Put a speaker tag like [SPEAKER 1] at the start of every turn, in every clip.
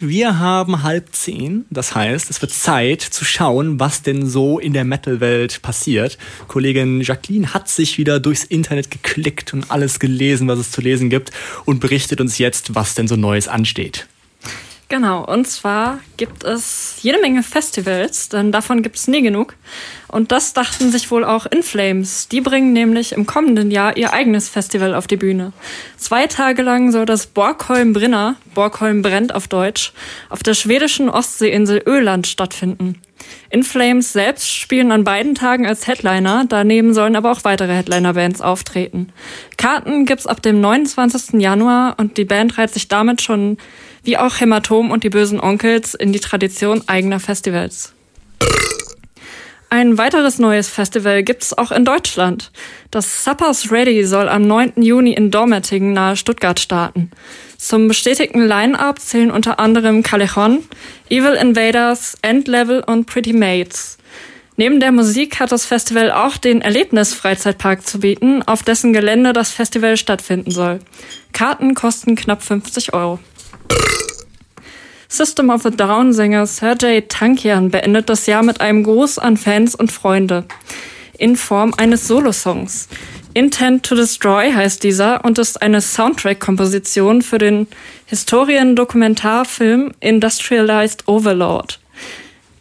[SPEAKER 1] Wir haben halb zehn, das heißt, es wird Zeit zu schauen, was denn so in der Metal-Welt passiert. Kollegin Jacqueline hat sich wieder durchs Internet geklickt und alles gelesen, was es zu lesen gibt und berichtet uns jetzt, was denn so Neues ansteht.
[SPEAKER 2] Genau, und zwar gibt es jede Menge Festivals, denn davon gibt es nie genug. Und das dachten sich wohl auch Inflames. Die bringen nämlich im kommenden Jahr ihr eigenes Festival auf die Bühne. Zwei Tage lang soll das Borgholm Brinner, Borgholm brennt auf Deutsch, auf der schwedischen Ostseeinsel Öland stattfinden. Inflames selbst spielen an beiden Tagen als Headliner, daneben sollen aber auch weitere Headliner-Bands auftreten. Karten gibt's ab dem 29. Januar und die Band reiht sich damit schon wie auch Hämatom und die bösen Onkels in die Tradition eigener Festivals. Ein weiteres neues Festival gibt's auch in Deutschland. Das Suppers Ready soll am 9. Juni in Dormettingen nahe Stuttgart starten. Zum bestätigten Line-Up zählen unter anderem Callejon, Evil Invaders, Endlevel und Pretty Mates. Neben der Musik hat das Festival auch den Erlebnis-Freizeitpark zu bieten, auf dessen Gelände das Festival stattfinden soll. Karten kosten knapp 50 Euro. System of a Down Sänger Sergei Tankian beendet das Jahr mit einem Gruß an Fans und Freunde in Form eines Solosongs. Intent to Destroy heißt dieser und ist eine Soundtrack-Komposition für den Historien-Dokumentarfilm Industrialized Overlord.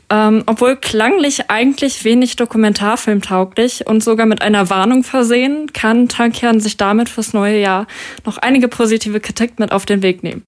[SPEAKER 2] Ähm, obwohl klanglich eigentlich wenig dokumentarfilmtauglich und sogar mit einer Warnung versehen, kann Tankian sich damit fürs neue Jahr noch einige positive Kritik mit auf den Weg nehmen.